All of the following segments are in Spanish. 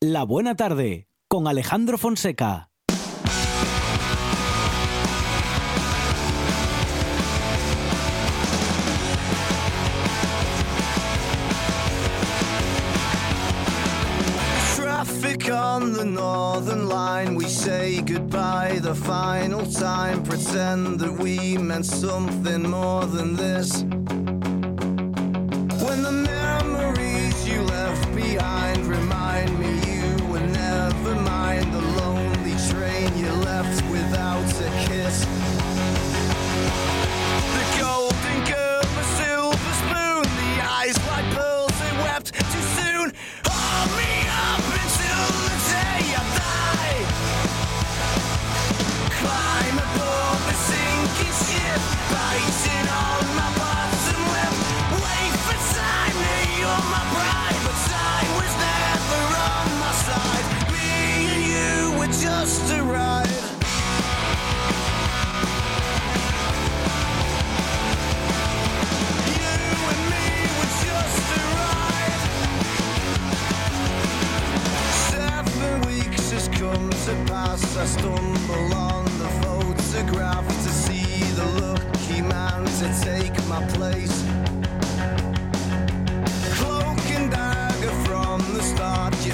La Buena Tarde con Alejandro Fonseca. Traffic on the northern line, we say goodbye the final time. Pretend that we meant something more than this. When the memories you left behind kiss. To. I stumble on the photograph to see the lucky man to take my place. Cloak and dagger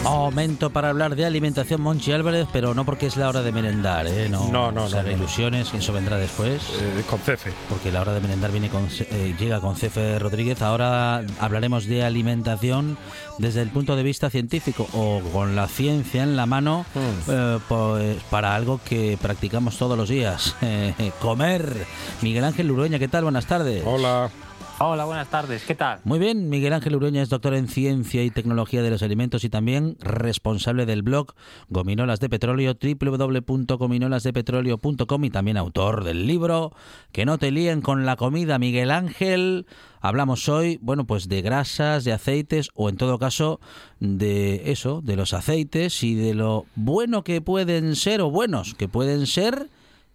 Momento para hablar de alimentación, Monchi Álvarez, pero no porque es la hora de merendar, ¿eh? No, No, no, no. ilusiones, eso vendrá después. Eh, con Cefe. Porque la hora de merendar viene con, eh, llega con Cefe Rodríguez. Ahora hablaremos de alimentación desde el punto de vista científico o con la ciencia en la mano Hmm. eh, pues, para algo que practicamos todos los días, eh, comer. Miguel Ángel Urueña, ¿qué tal? Buenas tardes. Hola. Hola, buenas tardes. ¿Qué tal? Muy bien, Miguel Ángel Urueña es doctor en Ciencia y Tecnología de los Alimentos y también responsable del blog Gominolas de Petróleo, www.gominolasdepetróleo.com y también autor del libro Que no te líen con la comida, Miguel Ángel. Hablamos hoy, bueno, pues de grasas, de aceites o en todo caso de eso, de los aceites y de lo bueno que pueden ser o buenos que pueden ser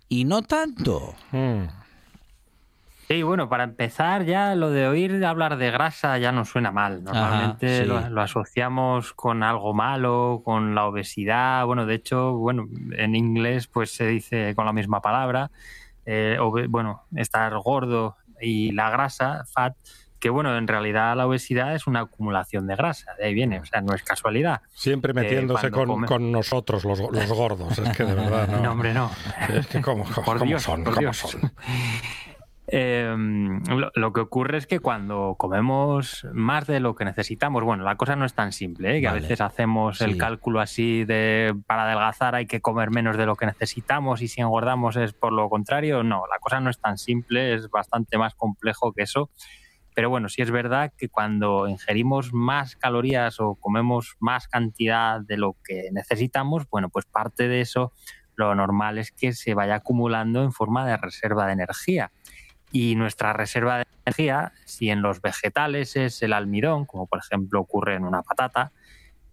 y no tanto. Mm. Sí, bueno, para empezar ya lo de oír hablar de grasa ya nos suena mal. Normalmente sí. lo, lo asociamos con algo malo, con la obesidad. Bueno, de hecho, bueno, en inglés pues se dice con la misma palabra. eh, bueno, estar gordo y la grasa, fat, que bueno, en realidad la obesidad es una acumulación de grasa. De ahí viene, o sea, no es casualidad. Siempre metiéndose Eh, cuando con, come- con nosotros, los, los gordos. Es que de verdad, ¿no? No, hombre, no. Es que cómo, cómo- Por cómo Dios, son, por cómo Dios. son. Eh, lo, lo que ocurre es que cuando comemos más de lo que necesitamos, bueno, la cosa no es tan simple, ¿eh? que Vale. a veces hacemos Sí. el cálculo así de para adelgazar hay que comer menos de lo que necesitamos y si engordamos es por lo contrario. No, la cosa no es tan simple, es bastante más complejo que eso. Pero bueno, sí es verdad que cuando ingerimos más calorías o comemos más cantidad de lo que necesitamos, bueno, pues parte de eso lo normal es que se vaya acumulando en forma de reserva de energía. Y nuestra reserva de energía, si en los vegetales es el almidón, como por ejemplo ocurre en una patata,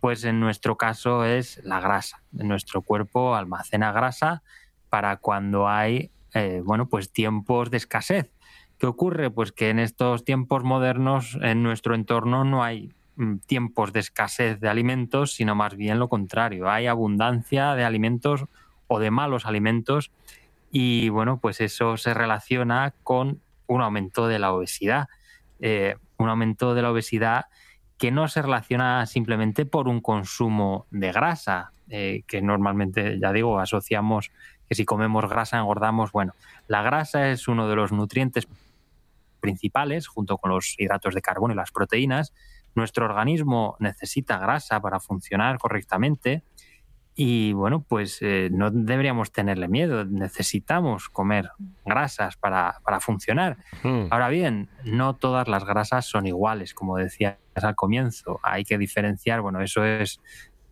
pues en nuestro caso es la grasa. Nuestro cuerpo almacena grasa para cuando hay eh, bueno, pues tiempos de escasez. ¿Qué ocurre? Pues que en estos tiempos modernos en nuestro entorno no hay mm, tiempos de escasez de alimentos, sino más bien lo contrario. Hay abundancia de alimentos o de malos alimentos y bueno, pues eso se relaciona con un aumento de la obesidad. Eh, un aumento de la obesidad que no se relaciona simplemente por un consumo de grasa, eh, que normalmente, ya digo, asociamos que si comemos grasa engordamos. Bueno, la grasa es uno de los nutrientes principales, junto con los hidratos de carbono y las proteínas. Nuestro organismo necesita grasa para funcionar correctamente y bueno, pues eh, no deberíamos tenerle miedo, necesitamos comer grasas para, para funcionar. Mm. Ahora bien, no todas las grasas son iguales, como decías al comienzo. Hay que diferenciar, bueno, eso es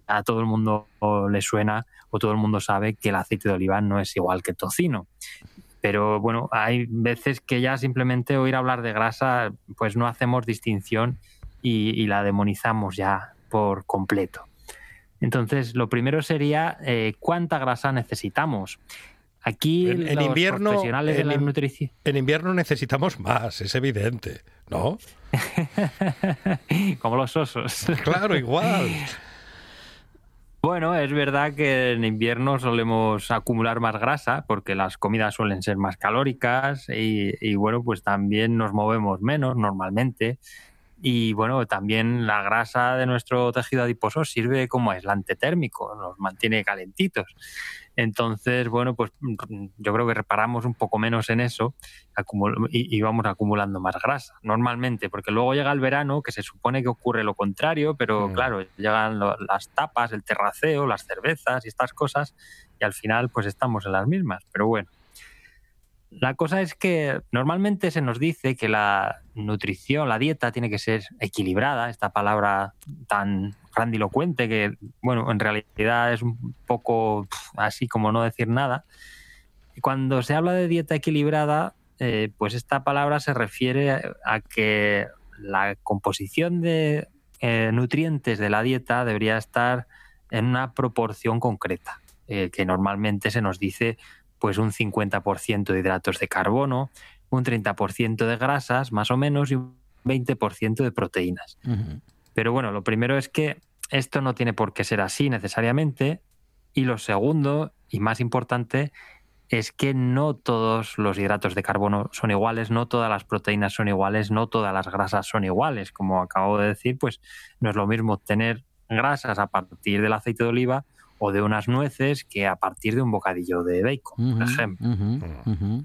a todo el mundo le suena o todo el mundo sabe que el aceite de oliva no es igual que el tocino. Pero bueno, hay veces que ya simplemente oír hablar de grasa, pues no hacemos distinción y, y la demonizamos ya por completo. Entonces, lo primero sería eh, cuánta grasa necesitamos. Aquí En- en los invierno, profesionales de en la nutrición... En invierno necesitamos más, es evidente, ¿no? Como los osos. Claro, igual. Bueno, es verdad que en invierno solemos acumular más grasa porque las comidas suelen ser más calóricas y, y, bueno, pues también nos movemos menos normalmente. Y bueno, también la grasa de nuestro tejido adiposo sirve como aislante térmico, nos mantiene calentitos. Entonces, bueno, pues yo creo que reparamos un poco menos en eso y, y vamos acumulando más grasa, normalmente, porque luego llega el verano, que se supone que ocurre lo contrario, pero Mm. claro, llegan lo- las tapas, el terraceo, las cervezas y estas cosas, y al final pues estamos en las mismas. Pero bueno, la cosa es que normalmente se nos dice que la nutrición, la dieta tiene que ser equilibrada, esta palabra tan grandilocuente que, bueno, en realidad es un poco así como no decir nada. Cuando se habla de dieta equilibrada, eh, pues esta palabra se refiere a, a que la composición de eh, nutrientes de la dieta debería estar en una proporción concreta, eh, que normalmente se nos dice pues un 50% de hidratos de carbono, un 30% de grasas más o menos y un 20% de proteínas. Pero bueno, lo primero es que esto no tiene por qué ser así necesariamente. Y lo segundo, y más importante, es que no todos los hidratos de carbono son iguales, no todas las proteínas son iguales, no todas las grasas son iguales. Como acabo de decir, pues no es lo mismo obtener grasas a partir del aceite de oliva o de unas nueces que a partir de un bocadillo de bacon, por ejemplo. ujú.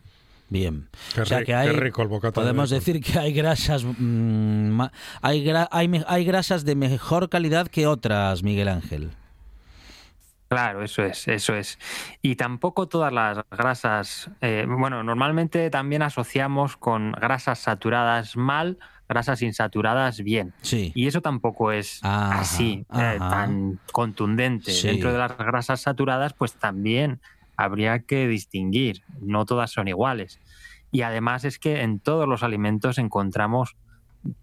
Bien. Qué, o sea que qué hay, rico el bocata de podemos bacon. decir que hay grasas, mm, hay, gra- hay, hay grasas de mejor calidad que otras, Miguel Ángel. Claro, eso es, eso es. Y tampoco todas las grasas, eh, bueno, normalmente también asociamos con grasas saturadas mal, grasas insaturadas bien. Sí. Y eso tampoco es Ajá, así, eh, tan contundente. Sí. Dentro de las grasas saturadas, pues también habría que distinguir. No todas son iguales. Y además es que en todos los alimentos encontramos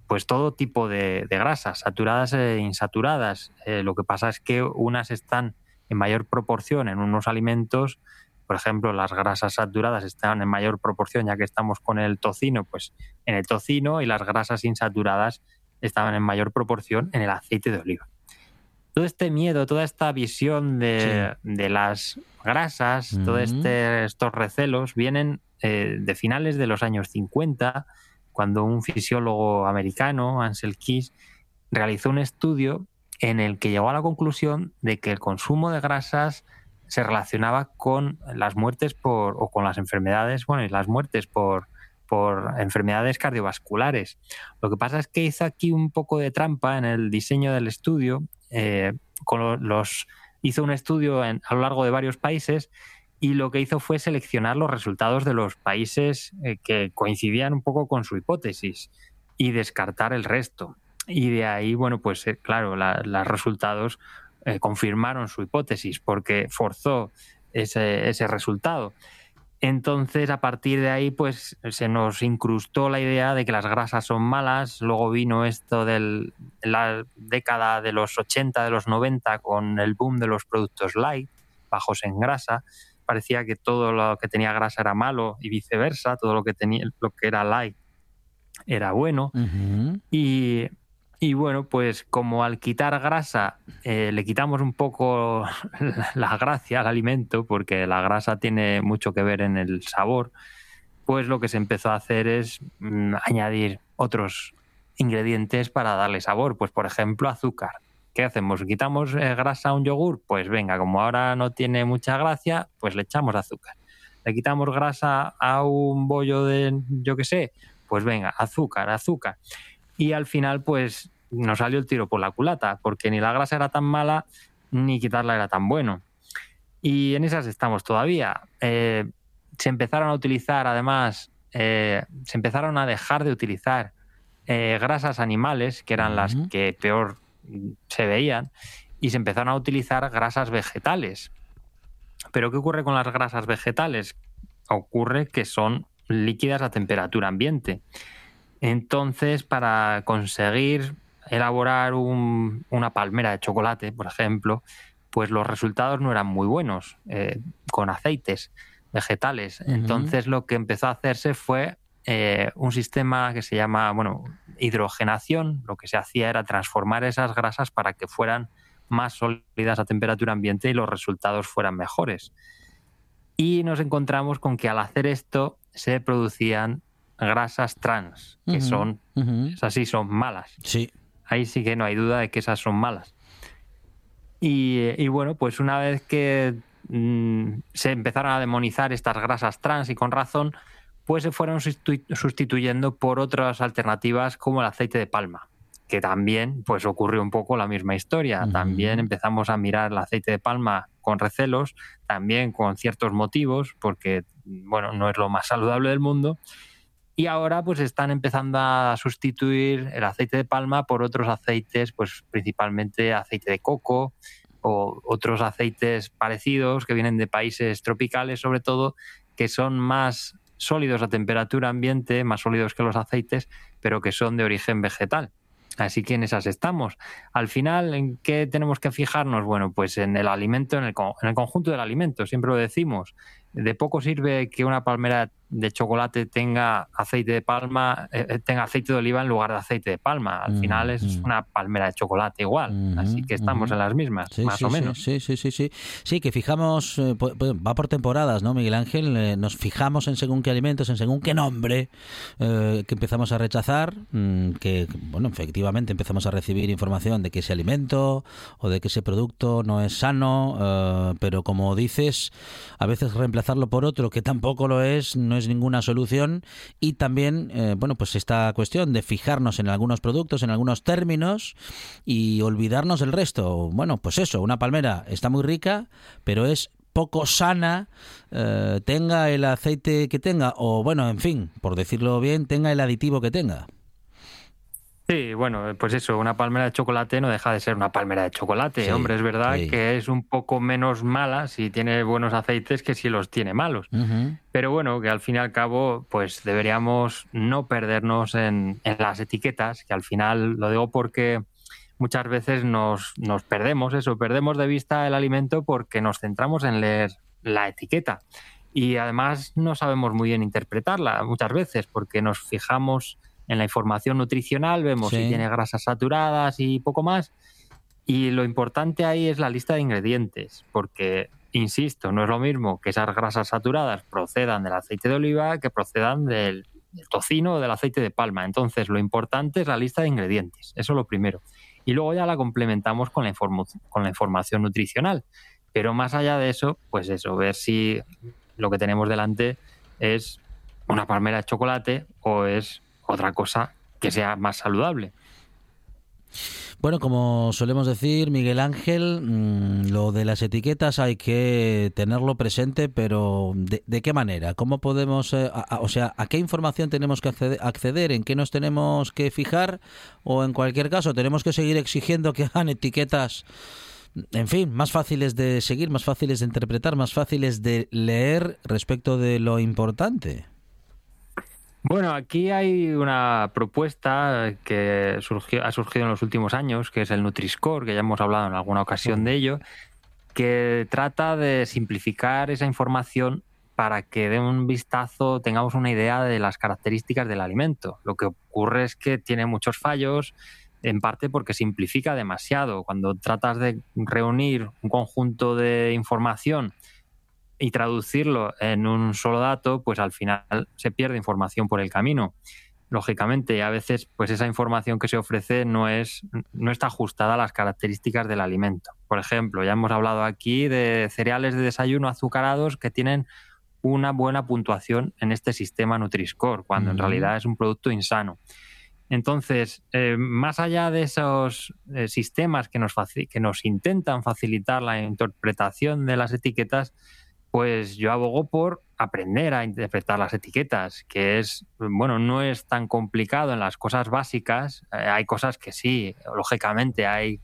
pues todo tipo de, de grasas, saturadas e insaturadas. Eh, lo que pasa es que unas están en mayor proporción en unos alimentos, por ejemplo, las grasas saturadas están en mayor proporción, ya que estamos con el tocino, pues en el tocino, y las grasas insaturadas estaban en mayor proporción en el aceite de oliva. Todo este miedo, toda esta visión de, de las grasas, todos este, estos recelos vienen eh, de finales de los años 50, cuando un fisiólogo americano, Ansel Keys, realizó un estudio en el que llegó a la conclusión de que el consumo de grasas se relacionaba con las muertes por, o con las enfermedades, bueno, y las muertes por, por enfermedades cardiovasculares. Lo que pasa es que hizo aquí un poco de trampa en el diseño del estudio. eh, con lo- los, hizo un estudio a lo largo de varios países y lo que hizo fue seleccionar los resultados de los países eh, que coincidían un poco con su hipótesis y descartar el resto. Y de ahí, bueno, pues eh, claro, la- los resultados eh, confirmaron su hipótesis porque forzó ese, ese resultado. Entonces, a partir de ahí, pues se nos incrustó la idea de que las grasas son malas. Luego vino esto de la década de los 80, de los 90, con el boom de los productos light, bajos en grasa. Parecía que todo lo que tenía grasa era malo y viceversa, todo lo que, tenía, lo que era light era bueno. Y, y bueno, pues como al quitar grasa eh, le quitamos un poco la gracia al alimento, porque la grasa tiene mucho que ver en el sabor, pues lo que se empezó a hacer es mm, añadir otros ingredientes para darle sabor. Pues por ejemplo, azúcar. ¿Qué hacemos? ¿Quitamos eh, grasa a un yogur? Pues venga, como ahora no tiene mucha gracia, pues le echamos azúcar. ¿Le quitamos grasa a un bollo de, yo qué sé? Pues venga, azúcar, azúcar. Y al final, pues nos salió el tiro por la culata, porque ni la grasa era tan mala, ni quitarla era tan bueno. Y en esas estamos todavía. Eh, se empezaron a utilizar, además, eh, se empezaron a dejar de utilizar eh, grasas animales, que eran las que peor se veían, y se empezaron a utilizar grasas vegetales. Pero ¿qué ocurre con las grasas vegetales? Ocurre que son líquidas a temperatura ambiente. Entonces, para conseguir elaborar un- una palmera de chocolate, por ejemplo, pues los resultados no eran muy buenos eh, con aceites vegetales. Entonces, lo que empezó a hacerse fue eh, un sistema que se llama, bueno, hidrogenación. Lo que se hacía era transformar esas grasas para que fueran más sólidas a temperatura ambiente y los resultados fueran mejores. Y nos encontramos con que al hacer esto se producían grasas trans, que son, esas sí son malas. Sí. Ahí sí que no hay duda de que esas son malas. Y, y bueno, pues una vez que mm, se empezaron a demonizar estas grasas trans y con razón, pues se fueron sustitu- sustituyendo por otras alternativas como el aceite de palma, que también pues ocurrió un poco la misma historia. También empezamos a mirar el aceite de palma con recelos, también con ciertos motivos, porque bueno, no es lo más saludable del mundo. Y ahora pues están empezando a sustituir el aceite de palma por otros aceites, pues principalmente aceite de coco o otros aceites parecidos que vienen de países tropicales sobre todo, que son más sólidos a temperatura ambiente, más sólidos que los aceites, pero que son de origen vegetal. Así que en esas estamos. Al final, ¿en qué tenemos que fijarnos? Bueno, pues en el alimento, en el, en el conjunto del alimento, siempre lo decimos. De poco sirve que una palmera de chocolate tenga aceite de palma, eh, eh, tenga aceite de oliva en lugar de aceite de palma. Al Mm, final es mm. una palmera de chocolate igual. Así que estamos en las mismas, Sí, más sí, o menos. Sí, sí, sí, sí. Sí, que fijamos, eh, pu- pu- va por temporadas, ¿no, Miguel Ángel? Eh, nos fijamos en según qué alimentos, en según qué nombre eh, que empezamos a rechazar, mm, que, bueno, efectivamente empezamos a recibir información de que ese alimento o de que ese producto no es sano, pero como dices, a veces reemplazarlo por otro que tampoco lo es, no es ninguna solución. Y también, eh, bueno, pues esta cuestión de fijarnos en algunos productos, en algunos términos y olvidarnos del resto. Bueno, pues eso, una palmera está muy rica, pero es poco sana, eh, tenga el aceite que tenga, o bueno, en fin, por decirlo bien, tenga el aditivo que tenga. Sí, bueno, pues eso, una palmera de chocolate no deja de ser una palmera de chocolate. Sí, Hombre, es verdad sí. que es un poco menos mala si tiene buenos aceites que si los tiene malos. Pero bueno, que al fin y al cabo, pues deberíamos no perdernos en, en las etiquetas, que al final lo digo porque muchas veces nos, nos perdemos eso, perdemos de vista el alimento porque nos centramos en leer la etiqueta. Y además no sabemos muy bien interpretarla muchas veces porque nos fijamos en la información nutricional, vemos Sí. si tiene grasas saturadas y poco más. Y lo importante ahí es la lista de ingredientes, porque, insisto, no es lo mismo que esas grasas saturadas procedan del aceite de oliva que procedan del, del tocino o del aceite de palma. Entonces, lo importante es la lista de ingredientes, eso es lo primero. Y luego ya la complementamos con la, con la información nutricional. Pero más allá de eso, pues eso, ver si lo que tenemos delante es una palmera de chocolate o es otra cosa que sea más saludable. Bueno, como solemos decir, Miguel Ángel, mm, lo de las etiquetas hay que tenerlo presente, pero ¿de, de qué manera? ¿Cómo podemos, eh, o sea, a qué información tenemos que accede- acceder? ¿En qué nos tenemos que fijar? O en cualquier caso, tenemos que seguir exigiendo que hagan etiquetas, en fin, más fáciles de seguir, más fáciles de interpretar, más fáciles de leer respecto de lo importante. Bueno, aquí hay una propuesta que ha surgido en los últimos años, que es el Nutri-Score, que ya hemos hablado en alguna ocasión de ello, que trata de simplificar esa información para que de un vistazo tengamos una idea de las características del alimento. Lo que ocurre es que tiene muchos fallos, en parte porque simplifica demasiado. Cuando tratas de reunir un conjunto de información y traducirlo en un solo dato, pues al final se pierde información por el camino. Lógicamente, a veces, pues esa información que se ofrece no es, no está ajustada a las características del alimento. Por ejemplo, ya hemos hablado aquí de cereales de desayuno azucarados que tienen una buena puntuación en este sistema Nutri-Score, cuando en Ujú. realidad es un producto insano. Entonces, eh, más allá de esos eh, sistemas que nos, que nos intentan facilitar la interpretación de las etiquetas, pues yo abogo por aprender a interpretar las etiquetas, que es, bueno, no es tan complicado en las cosas básicas. Eh, hay cosas que sí, lógicamente, hay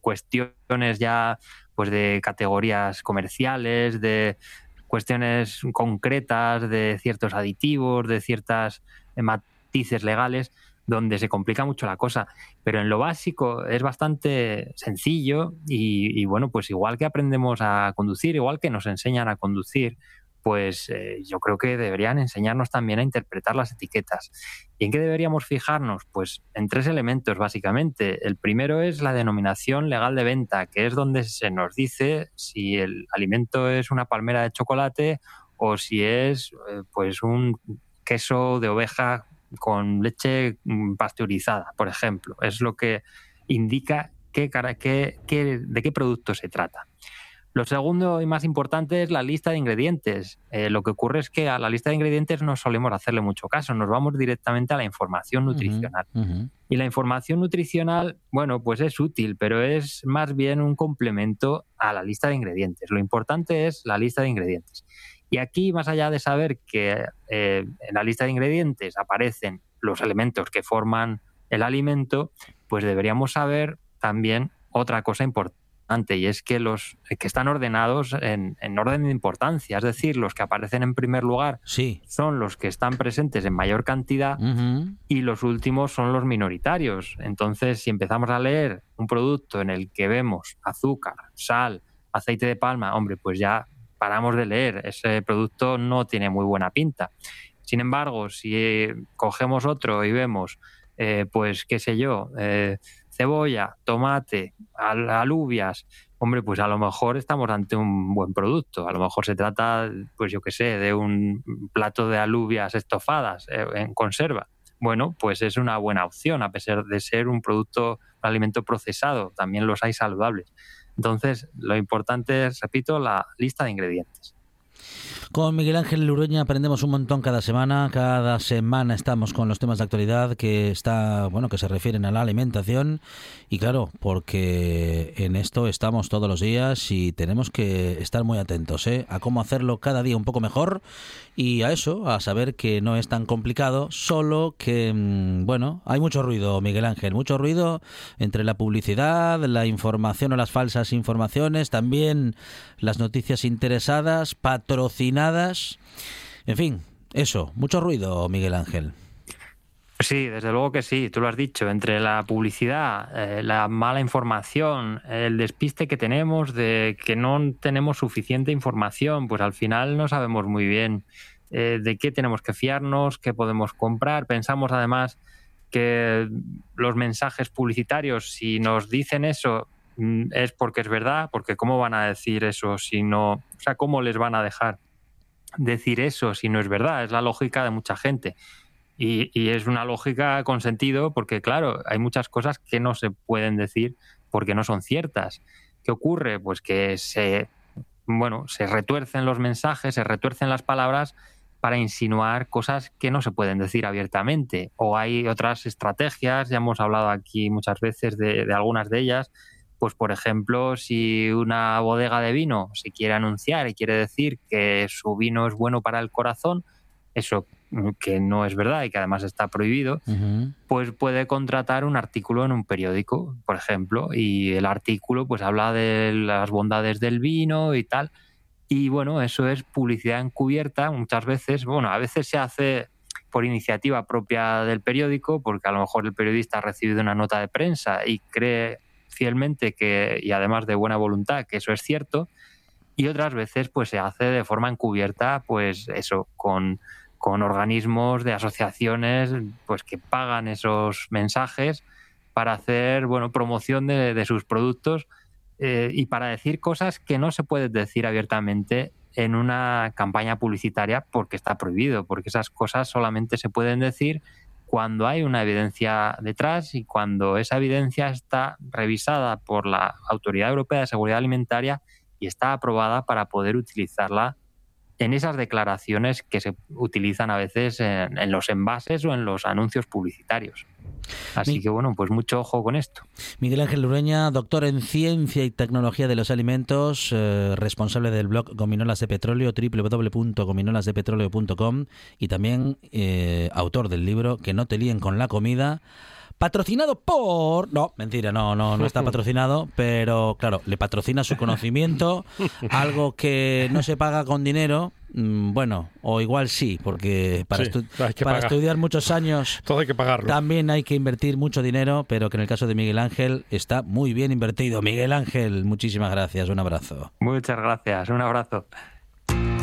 cuestiones ya pues de categorías comerciales, de cuestiones concretas, de ciertos aditivos, de ciertas eh, matices legales, donde se complica mucho la cosa. Pero en lo básico es bastante sencillo y, bueno, pues igual que aprendemos a conducir, igual que nos enseñan a conducir, pues eh, yo creo que deberían enseñarnos también a interpretar las etiquetas. ¿Y en qué deberíamos fijarnos? Pues en tres elementos básicamente. El primero es la denominación legal de venta, que es donde se nos dice si el alimento es una palmera de chocolate o si es eh, pues un queso de oveja con leche mm, pasteurizada, por ejemplo. Es lo que indica qué, qué- qué- de qué producto se trata. Lo segundo y más importante es la lista de ingredientes. Eh, lo que ocurre es que a la lista de ingredientes no solemos hacerle mucho caso, nos vamos directamente a la información nutricional. Y la información nutricional, bueno, pues es útil, pero es más bien un complemento a la lista de ingredientes. Lo importante es la lista de ingredientes. Y aquí, más allá de saber que eh, en la lista de ingredientes aparecen los elementos que forman el alimento, pues deberíamos saber también otra cosa importante y es que los que están ordenados en, en orden de importancia, es decir, los que aparecen en primer lugar Sí. son los que están presentes en mayor cantidad y los últimos son los minoritarios. Entonces, si empezamos a leer un producto en el que vemos azúcar, sal, aceite de palma, hombre, pues ya paramos de leer. Ese producto no tiene muy buena pinta. Sin embargo, si eh, cogemos otro y vemos, eh, pues, qué sé yo, eh, cebolla, tomate, al- alubias, hombre, pues a lo mejor estamos ante un buen producto. A lo mejor se trata, pues yo qué sé, de un plato de alubias estofadas eh, en conserva. Bueno, pues es una buena opción, a pesar de ser un producto, un alimento procesado. También los hay saludables. Entonces, lo importante es, repito, la lista de ingredientes. Con Miguel Ángel Lureña aprendemos un montón cada semana. Cada semana estamos con los temas de actualidad que está, bueno, que se refieren a la alimentación. Y claro, porque en esto estamos todos los días y tenemos que estar muy atentos ¿eh? a cómo hacerlo cada día un poco mejor y a eso, a saber que no es tan complicado, solo que, mm, bueno, hay mucho ruido, Miguel Ángel, mucho ruido entre la publicidad, la información o las falsas informaciones, también las noticias interesadas, patrocinadas, en fin, eso, mucho ruido, Miguel Ángel. Sí, desde luego que sí, tú lo has dicho, entre la publicidad, eh, la mala información, el despiste que tenemos de que no tenemos suficiente información, pues al final no sabemos muy bien eh, de qué tenemos que fiarnos, qué podemos comprar. Pensamos además que los mensajes publicitarios, si nos dicen eso, mm, es porque es verdad, porque ¿cómo van a decir eso si no, o sea, cómo les van a dejar decir eso si no es verdad? Es la lógica de mucha gente. Y, es una lógica con sentido porque, claro, hay muchas cosas que no se pueden decir porque no son ciertas. ¿Qué ocurre? Pues que se, bueno, se retuercen los mensajes, se retuercen las palabras para insinuar cosas que no se pueden decir abiertamente. O hay otras estrategias, ya hemos hablado aquí muchas veces de algunas de ellas. Pues, por ejemplo, si una bodega de vino se quiere anunciar y quiere decir que su vino es bueno para el corazón, eso que no es verdad y que además está prohibido, pues puede contratar un artículo en un periódico, por ejemplo, y el artículo pues habla de las bondades del vino y tal. Y bueno, eso es publicidad encubierta muchas veces. Bueno, a veces se hace por iniciativa propia del periódico, porque a lo mejor el periodista ha recibido una nota de prensa y cree fielmente que, y además de buena voluntad, que eso es cierto, y otras veces pues se hace de forma encubierta, pues eso, con, con organismos de asociaciones pues que pagan esos mensajes para hacer bueno promoción de, de sus productos eh, y para decir cosas que no se pueden decir abiertamente en una campaña publicitaria porque está prohibido, porque esas cosas solamente se pueden decir cuando hay una evidencia detrás y cuando esa evidencia está revisada por la Autoridad Europea de Seguridad Alimentaria y está aprobada para poder utilizarla en esas declaraciones que se utilizan a veces en, los envases o en los anuncios publicitarios. Así Mi- que bueno, pues mucho ojo con esto. Miguel Ángel Lureña, doctor en Ciencia y Tecnología de los Alimentos, eh, responsable del blog Gominolas de Petróleo, www.gominolasdepetróleo.com y también eh, autor del libro Que no te líen con la comida. Patrocinado por... No, mentira, no, no, no está patrocinado, pero claro, le patrocina su conocimiento, algo que no se paga con dinero, mm, bueno, o igual sí, porque para, Sí, estu- para pagar. estudiar muchos años Todo hay que pagarlo. también hay que invertir mucho dinero, pero que en el caso de Miguel Ángel está muy bien invertido. Miguel Ángel, muchísimas gracias, un abrazo. Muchas gracias, un abrazo.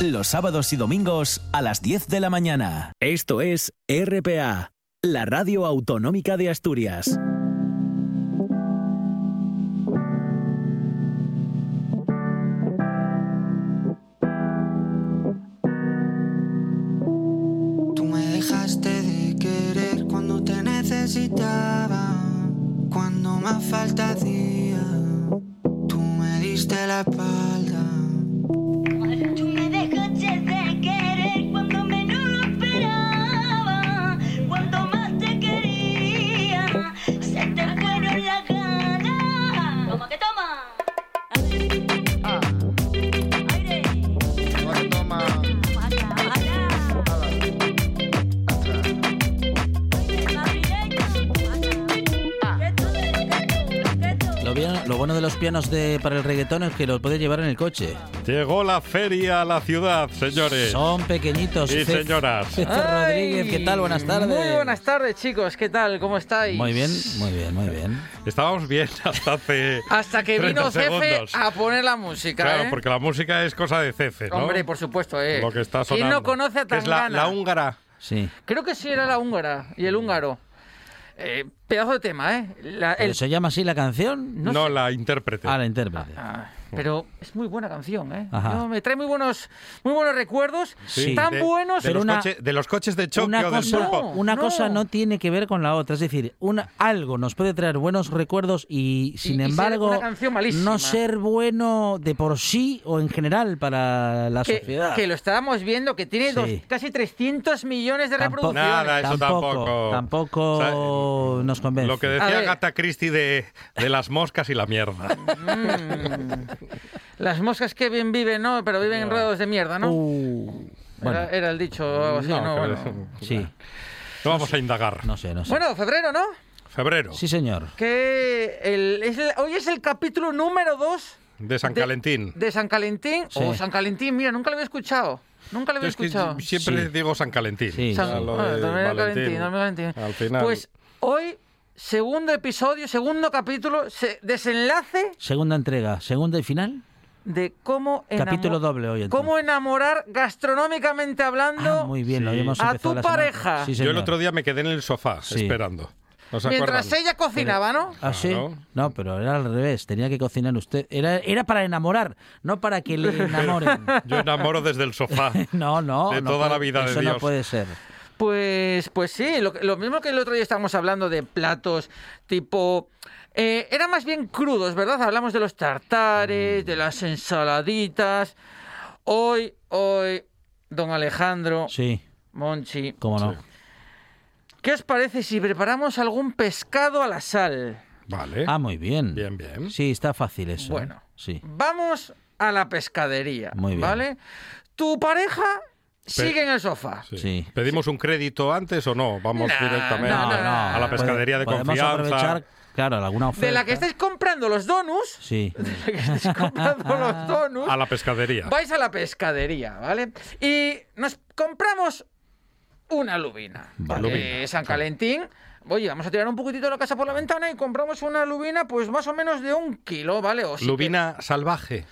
Los sábados y domingos a las 10 de la mañana. Esto es RPA, la radio autonómica de Asturias. Tú me dejaste de querer cuando te necesitaba, cuando más falta hacía. Tú me diste la espalda. De para el reggaetón es que los puedes llevar en el coche. Llegó la feria a la ciudad, señores. Son pequeñitos. Y Cef- señoras. Rodríguez, ¿qué tal? Buenas tardes. Muy buenas tardes, chicos. ¿Qué tal? ¿Cómo estáis? Muy bien, muy bien, muy bien. Estábamos bien hasta hace. Hasta que 30 vino Cefe a poner la música. Claro, ¿eh? porque la música es cosa de Cefe, ¿no? Hombre, por supuesto, ¿eh? Lo que está ¿Quién sonando. no conoce a Que es la, Tangana? la húngara. Sí. Creo que sí era la húngara y el húngaro. Eh, pedazo de tema, ¿eh? La- ¿Pero el- se llama así la canción? No No, sé. la intérprete. Ah, la intérprete. Ah, pero es muy buena canción, ¿eh? Yo- me trae muy buenos, muy buenos recuerdos. Sí. Tan de, buenos. De los, una- coche- de los coches de choque Una o del cosa, pulpo. No, una no. cosa no tiene que ver con la otra. Es decir, una, algo nos puede traer buenos recuerdos y, sin y ser embargo, canción malísima. no ser bueno de por sí o en general para la que, sociedad. que lo estábamos viendo, que tiene Sí. dos- casi 300 millones de Tampoco- reproducciones. Nada, eso tampoco. Tampoco O sea, nos convence. Lo que decía. Agatha Christie de, de las moscas y la mierda. Mm. Las moscas que bien viven, ¿no? Pero viven en ruedos de mierda, ¿no? Uh, bueno, era, era el dicho o algo así, No, ¿no? que- Bueno. sí, No vamos a indagar. no sé, no sé. Bueno, febrero, ¿no? Febrero, Sí, señor. Que el, es el- hoy es el capítulo número 2 de San de- Calentín. de San Calentín. Sí. O San Calentín, mira, nunca lo había escuchado. Nunca lo había es que escuchado. siempre Sí. digo San Calentín. Sí, San- Ya lo bueno, de también el Valentín. Al final. Pues hoy, segundo episodio, segundo capítulo, se- desenlace Segunda entrega, segunda y final. de cómo, Capítulo doble hoy, entonces. cómo enamorar gastronómicamente hablando Ah, muy bien, lo Sí. habíamos a tu pareja. Sí, Yo el otro día me quedé en el sofá Sí. esperando. ¿No se mientras acuerdan? ella cocinaba, ¿no? ¿Ah, sí? Claro. No, pero era al revés. Tenía que cocinar usted. Era, era para enamorar, no para que le enamoren. Yo enamoro desde el sofá. No, no. De no toda la vida de Eso no puede ser. Pues, pues sí, lo, mismo que el otro día estábamos hablando de platos tipo... eh, eran más bien crudos, ¿verdad? Hablamos de los Mm. tartares, de las ensaladitas. Hoy, hoy, don Alejandro, Sí, Monchi, cómo no. ¿qué os parece si preparamos algún pescado a la sal? Vale. Ah, muy bien. Bien, bien. Sí, está fácil eso. ¿eh? Bueno. Sí. Vamos a la pescadería, Muy bien. ¿vale? Tu pareja sigue en el sofá. Sí. Sí. ¿Pedimos un crédito antes o no? Vamos Nah, directamente no, no, no. a la pescadería de Podemos confianza. aprovechar, claro, alguna oferta. De la que estáis comprando los donuts, Sí. de la que estáis comprando los donuts, A la pescadería. vais a la pescadería, ¿vale? Y nos compramos una lubina. Vale. Porque San Calentín. Oye, vamos a tirar un poquitito la casa por la ventana y compramos una lubina, pues más o menos de un kilo, ¿vale? O sí que- Lubina salvaje.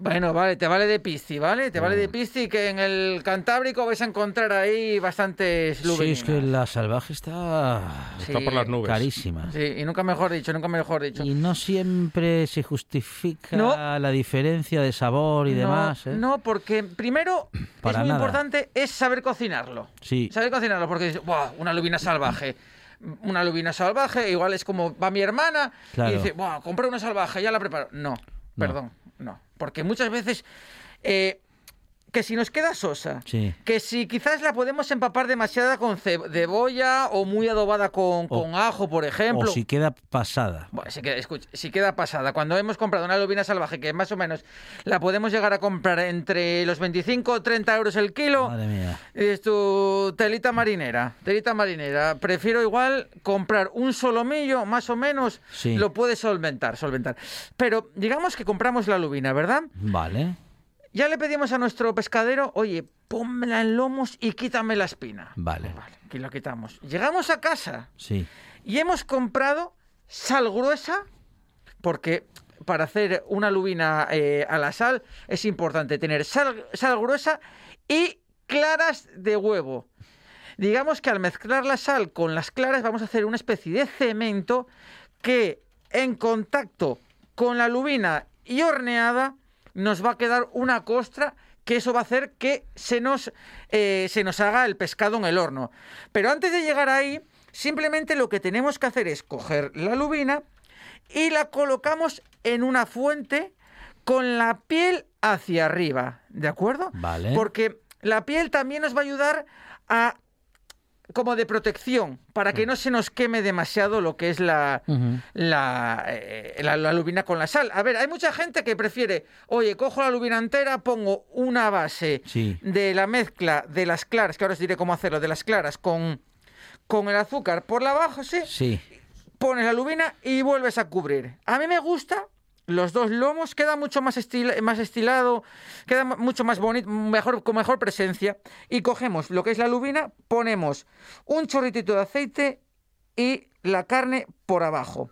Bueno, vale, te vale de pisci, ¿vale? Te vale de pisci que en el Cantábrico vais a encontrar ahí bastantes Sí, lubinas. es que la salvaje está Está por las nubes. carísima. Sí, y nunca mejor dicho, nunca mejor dicho. Y no siempre se justifica No. la diferencia de sabor y no, demás. ¿eh? no, porque primero Para es muy nada. importante es saber cocinarlo. Sí. Saber cocinarlo, porque dices, "Buah, una lubina salvaje. Una lubina salvaje, igual es como va mi hermana Claro. y dice, Buah, compré una salvaje, ya la preparo. No, perdón, no. Porque muchas veces eh, que si nos queda sosa, Sí. que si quizás la podemos empapar demasiada con ce- cebolla o muy adobada con, O- con ajo, por O ejemplo. si queda pasada. Bueno, si queda, escucha, si queda pasada, cuando hemos comprado una lubina salvaje que más o menos la podemos llegar a comprar entre los 25 o 30 euros el kilo, Madre mía. es tu telita marinera, telita marinera. Prefiero igual comprar un solomillo, más o menos, Sí. lo puedes solventar, solventar. Pero digamos que compramos la lubina, ¿verdad? Vale. Ya le pedimos a nuestro pescadero, oye, pónmela en lomos y quítame la espina. Vale. Vale, aquí la quitamos. Llegamos a casa Sí. y hemos comprado sal gruesa, porque para hacer una lubina eh, a la sal es importante tener sal, sal gruesa y claras de huevo. Digamos que al mezclar la sal con las claras vamos a hacer una especie de cemento que en contacto con la lubina y horneada nos va a quedar una costra que eso va a hacer que se nos, eh, se nos haga el pescado en el horno. Pero antes de llegar ahí, simplemente lo que tenemos que hacer es coger la lubina y la colocamos en una fuente con la piel hacia arriba, ¿de acuerdo? Vale. Porque la piel también nos va a ayudar a como de protección para que no se nos queme demasiado lo que es la, la, eh, la, la lubina con la sal. A ver, hay mucha gente que prefiere, oye, cojo la lubina entera, pongo una base Sí. de la mezcla de las claras, que ahora os diré cómo hacerlo, de las claras con, con el azúcar por la base, Sí. pones la lubina y vuelves a cubrir. A mí me gusta los dos lomos, queda mucho más, estil- más estilado, queda mu- mucho más bonito, mejor, con mejor presencia. Y cogemos lo que es la lubina, ponemos un chorritito de aceite y la carne por abajo.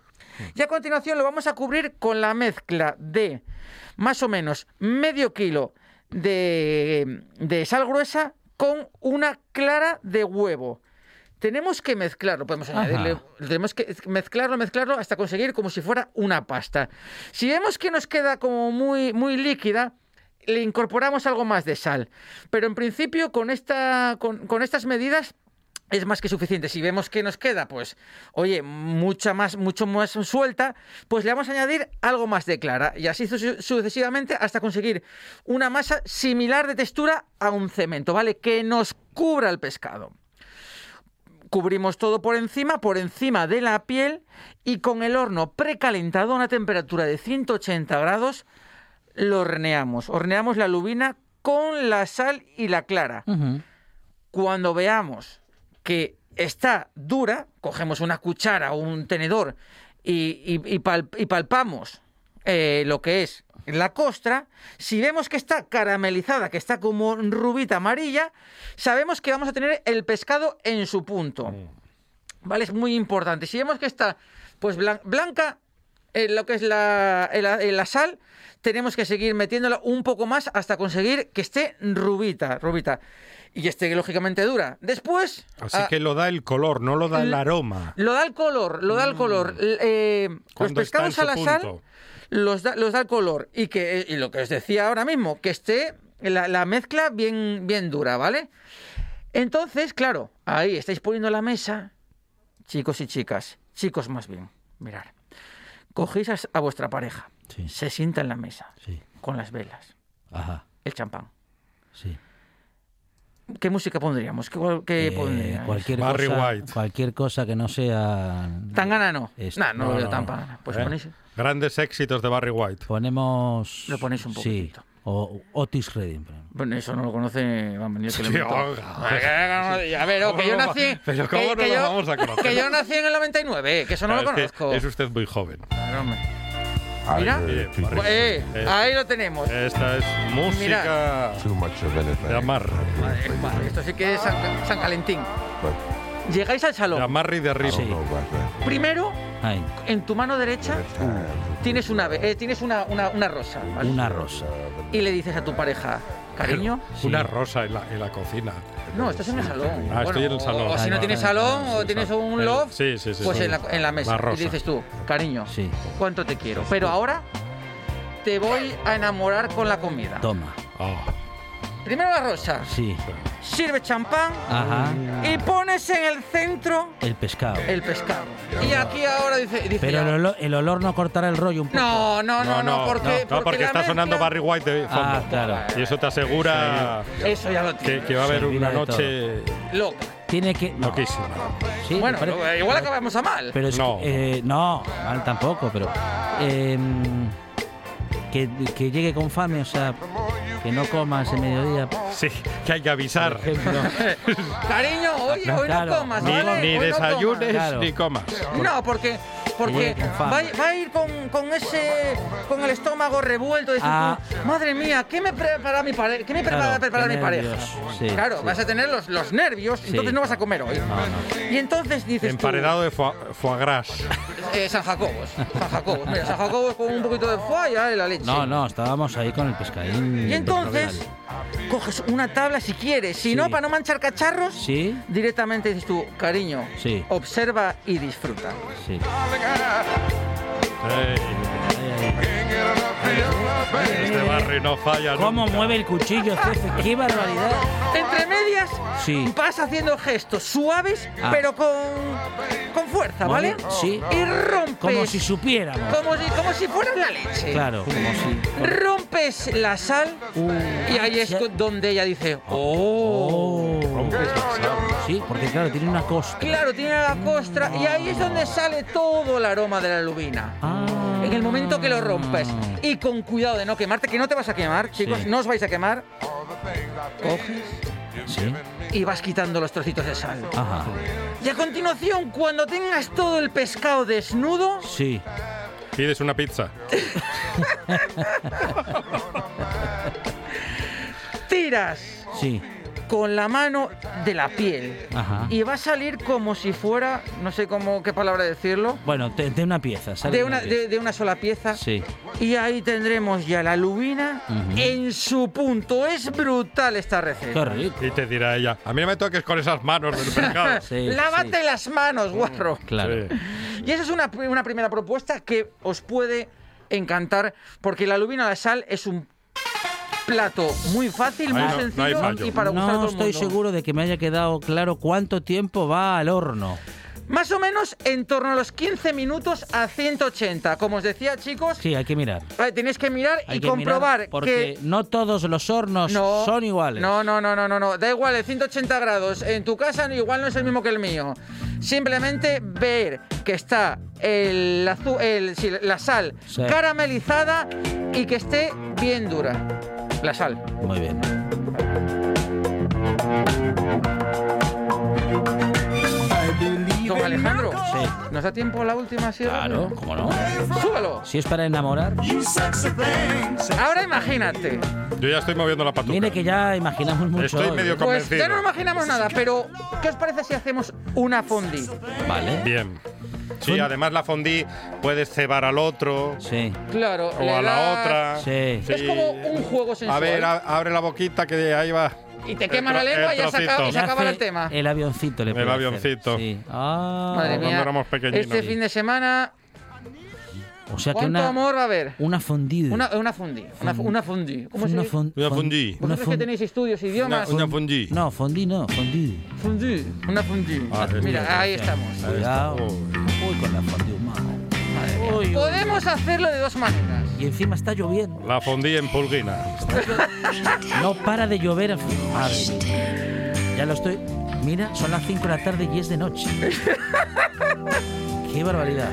Y a continuación lo vamos a cubrir con la mezcla de más o menos medio kilo de sal gruesa con una clara de huevo. Tenemos que mezclarlo, podemos Ajá. añadirle, tenemos que mezclarlo, mezclarlo hasta conseguir como si fuera una pasta. Si vemos que nos queda como muy, muy líquida, le incorporamos algo más de sal. Pero en principio, con, esta, con, con estas medidas es más que suficiente. Si vemos que nos queda, pues, oye, mucha más, mucho más suelta, pues le vamos a añadir algo más de clara. Y así su- sucesivamente hasta conseguir una masa similar de textura a un cemento, ¿vale? Que nos cubra el pescado cubrimos todo por encima, por encima de la piel y con el horno precalentado a una temperatura de 180 grados lo horneamos. Horneamos la lubina con la sal y la clara. Cuando veamos que está dura, cogemos una cuchara o un tenedor y, y- y pal- y palpamos eh, lo que es la costra. Si vemos que está caramelizada, que está como rubita amarilla, sabemos que vamos a tener el pescado en su punto. ¿Vale? Es muy importante. Si vemos que está pues blan- blanca, en lo que es la, en la, en la sal, tenemos que seguir metiéndola un poco más hasta conseguir que esté rubita, rubita. Y esté lógicamente dura. Después... Así ah, que lo da el color, no lo da el aroma. lo da el color, lo da el color. L- eh, los Mm. Pescados a la sal los da, los da el color. Y, que, y lo que os decía ahora mismo, que esté la, la mezcla bien, bien dura, ¿vale? Entonces, claro, ahí estáis poniendo la mesa, chicos y chicas, chicos más bien, mirar. Cogéis a, a vuestra pareja, Sí. se sienta en la mesa, Sí. con las velas, Ajá. el champán. Sí. ¿Qué música pondríamos? ¿Qué, qué Eh, pondríais? cualquier Barry cosa, White. cualquier cosa que no sea. Tangana no. Esto. Nah, no, lo No, veo no, tan no. Pues ¿Eh? ponéis... Grandes éxitos de Barry White. Ponemos. Lo ponéis un Sí. poquitito. O Otis Redding. Bueno, eso no lo conoce, vamos, ni el que lo Sí, oiga. A ver, o que yo nací... Pero ¿cómo que, no que lo yo, vamos a conocer? Que yo nací en el 99, que eso no lo Es que conozco. Es usted muy joven. Claro, hombre. Mira, Bien, pues, eh, ahí lo tenemos. Esta es música de. Madre, madre, esto sí que es San, San Calentín. Llegáis al De salón. amarre y de. Sí. Primero, en tu mano derecha tienes una, ave- eh, tienes una, una, una rosa. ¿vale? una rosa. Y le dices a tu pareja, cariño, Sí. Una rosa en la, en la cocina. no, estás en el salón. Ah, estoy en el o- salón. O, si no Ah, tienes salón o tienes sí. un loft, sí, sí, sí, pues sí. en la, en la mesa. La y dices tú, cariño, Sí. cuánto te quiero. Pero ahora te voy a enamorar con la comida. Toma. Oh, primero la rosa, Sí. Sirve champán Ajá. y pones en el centro El pescado. el pescado. Y aquí ahora dice... dice Pero el olor, el olor no cortará el rollo un poco. no, no, no, no, porque, no, porque la está sonando Barry White de fondo. Ah, claro. Y eso te asegura Eso ya lo que, tiene. que va a haber una noche Loca. Tiene que. no. loquísima. Sí, Bueno, parece- igual acabamos a mal. Pero es No. que, eh, no, mal tampoco, pero em, que, que llegue con fame, o sea, que no coma ese mediodía, Sí, que hay que avisar. ejemplo. Cariño, oye, hoy Claro, no comas, Ni, ¿vale? ni no desayunes Claro. ni comas. comas. No, porque, porque va, a- va a ir con, con ese con el estómago revuelto. Dices Ah. madre mía, ¿qué me prepara mi pareja? ¿Qué me Claro, prepara, preparar qué mi pareja? Sí, claro, sí. vas a tener los, los nervios, Sí, entonces no vas a claro. comer hoy. No, no. Y entonces dices tú, Emparedado de foie, foie gras. eh, San Jacobos, San Jacobos, mira, San Jacobos con un poquito de foie y ahí la leche. No, no, estábamos ahí con el pescadín. Y entonces coges una tabla si quieres, si Sí. no, para no manchar cacharros, Sí, directamente dices tú, cariño, Sí. observa y disfruta. sí. Este barrio no falla. ¿Cómo nunca. mueve el cuchillo, jefe? ¡Qué barbaridad! Entre medias, Sí. vas haciendo gestos suaves, Ah. pero con, con fuerza, ¿vale? Sí. Y rompes. Como si supiéramos. como si, como si fuera la leche. Claro, como si. Rompes la sal y ahí es ya- donde ella dice, oh. Oh. Sí, porque claro, tiene una costa. Claro, tiene la costra y ahí es donde sale todo el aroma de la lubina. Ah. En el momento que lo rompes y con cuidado de no quemarte, que no te vas a quemar, chicos, Sí. no os vais a quemar, coges Sí. y vas quitando los trocitos de sal. Ajá. Y a continuación, cuando tengas todo el pescado desnudo, Sí. Pides una pizza. tiras Sí. Con la mano de la piel. Ajá. Y va a salir como si fuera, no sé cómo qué palabra decirlo, Bueno, de, de una pieza. sale de una, pieza. de, de una sola pieza. Sí. Y ahí tendremos ya la lubina Ujú. en su punto. Es brutal esta Qué receta. rico. Y te dirá ella, a mí no me toques con esas manos del pescado. Sí, Lávate sí. las manos, guarro. Claro. Sí. Y esa es una, una primera propuesta que os puede encantar, porque la lubina a la sal es un plato muy fácil, muy no- no sencillo fallo. y para gustar a todo No el estoy mundo. seguro de que me haya quedado claro cuánto tiempo va al horno. Más o menos en torno a los 15 minutos a 180. Como os decía, chicos, Sí, hay que mirar. eh, tenéis que mirar Hay y que comprobar mirar porque que no todos los hornos no, son iguales. No, no, no, no, no, no. Da igual, el 180 grados en tu casa igual no es el mismo que el mío. Simplemente ver que está el azu- el- sí, la sal Sí. caramelizada y que esté bien dura. La sal. Muy bien. Don Alejandro, Sí. ¿nos da tiempo a la última? sí? Claro, ¿cómo no? Súbelo. Si es para enamorar, Ahora imagínate. Yo ya estoy moviendo la patuca. mire que ya imaginamos mucho. Estoy hoy, medio. Pues Convencido. ya no imaginamos nada, pero ¿qué os parece si hacemos una fondue? Vale. Bien. Sí, además la fondí puedes cebar al otro Sí. Claro. o a la otra. Sí. Es como un juego sensual. A ver, a- abre la boquita que ahí va. y te quema la lengua y ya se acaba, se el tema. El avioncito le El puede hacer. avioncito. Sí. Ah, Madre cuando mía. éramos. Este fin de semana, O sea que ¿cuánto una, amor va a haber? una fondue. Una, una fundí. Una, una fundí. ¿Cómo una se Una. Una Vosotros que tenéis estudios, Una, idiomas. una fondue. No, fondue no, fondue. Fundí. Una fundí. Ah, Mira, ahí estamos. Cuidado. Uy, con la fondue. Uy, uy. Podemos hacerlo de dos maneras. Y encima está lloviendo. La fondí en pulguina. No para de llover. a- Madre. Ya lo estoy. Mira, son las 5 de la tarde y es de noche. Qué barbaridad.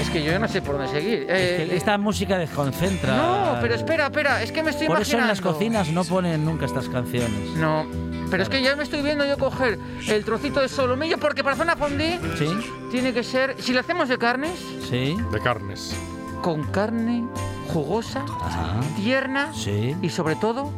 Es que yo no sé por dónde seguir. Es Eh, que esta música desconcentra. No, pero espera, espera. Es que me estoy Por eso imaginando. en las cocinas no ponen nunca estas canciones. No. Pero es que ya me estoy viendo yo coger el trocito de solomillo porque para una fondue ¿Sí? tiene que ser, si lo hacemos de carnes, ¿Sí? De carnes. con carne jugosa, Ajá. tierna Sí. y sobre todo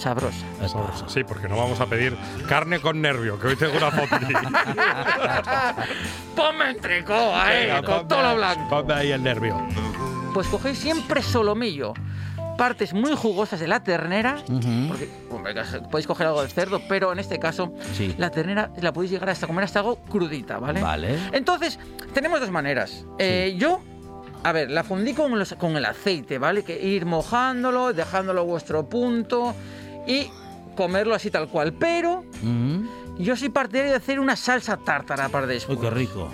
sabrosa. Sabroso. Sí, porque no vamos a pedir carne con nervio, que hoy tengo una fondí. Ponme entrecoa, eh, Venga, con ponme- todo lo blanco. Ponme ahí el nervio. Pues cogéis siempre solomillo, partes muy jugosas de la ternera, porque podéis coger algo del cerdo, pero en este caso Sí. la ternera la podéis llegar hasta comer hasta algo crudita, ¿vale? Vale. Entonces, tenemos dos maneras. Eh, yo A ver, la fundí con, los- con el aceite, ¿vale? Que ir mojándolo, dejándolo a vuestro punto y comerlo así tal cual. Pero Mm. yo soy partidario de hacer una salsa tártara para Uy, después. qué rico.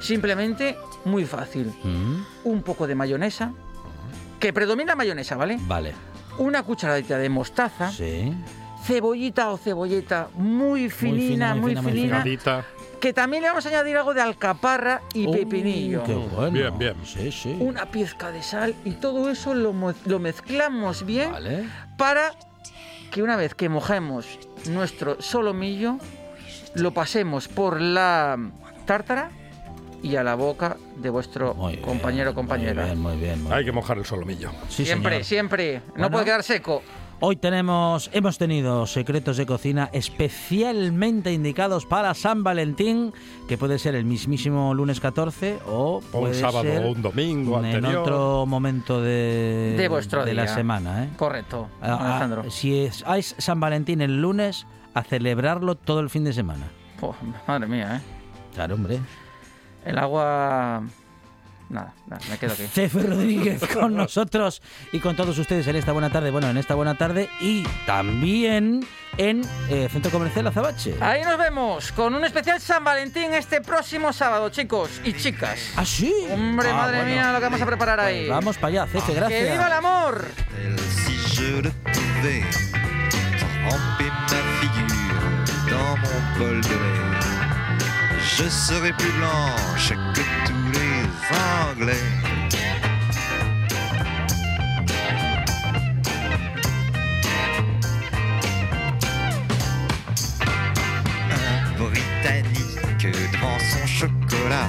Simplemente, muy fácil. Mm. Un poco de mayonesa, que predomina mayonesa, ¿vale? Vale. Una cucharadita de mostaza, Sí. cebollita o cebolleta muy finina, fina, muy muy fina, muy finina, Picadita. que también le vamos a añadir algo de alcaparra y Uh, pepinillo. Qué bueno. Bien, bien. Sí, sí. Una pizca de sal y todo eso lo, lo mezclamos bien Vale. para que una vez que mojemos nuestro solomillo, lo pasemos por la tártara y a la boca de vuestro Muy bien, compañero o compañera. Muy bien, muy bien. muy Hay que mojar el solomillo. Sí, siempre, señor. siempre. No Bueno. puede quedar seco. Hoy tenemos, hemos tenido secretos de cocina especialmente indicados para San Valentín, que puede ser el mismísimo lunes 14 o O un puede sábado ser o un domingo en anterior. otro momento de, De vuestro de la día. semana. ¿eh? Correcto, Ah, ah, Alejandro. si es, es San Valentín el lunes, a celebrarlo todo el fin de semana. Puf, madre mía, ¿eh? Claro, hombre. El agua... Nada, nada, me quedo aquí. Cefe Rodríguez con nosotros y con todos ustedes en esta buena tarde. Bueno, en esta buena tarde y también en eh, Centro Comercial Azabache. Ahí nos vemos con un especial San Valentín este próximo sábado, chicos y chicas. ¿Ah, sí? Hombre, Ah, madre bueno. mía, lo que vamos a preparar Pues ahí. vamos para allá, Cefe, gracias. ¡Que viva el amor! Si je serais plus blanche que tous Un Britannique devant son chocolat.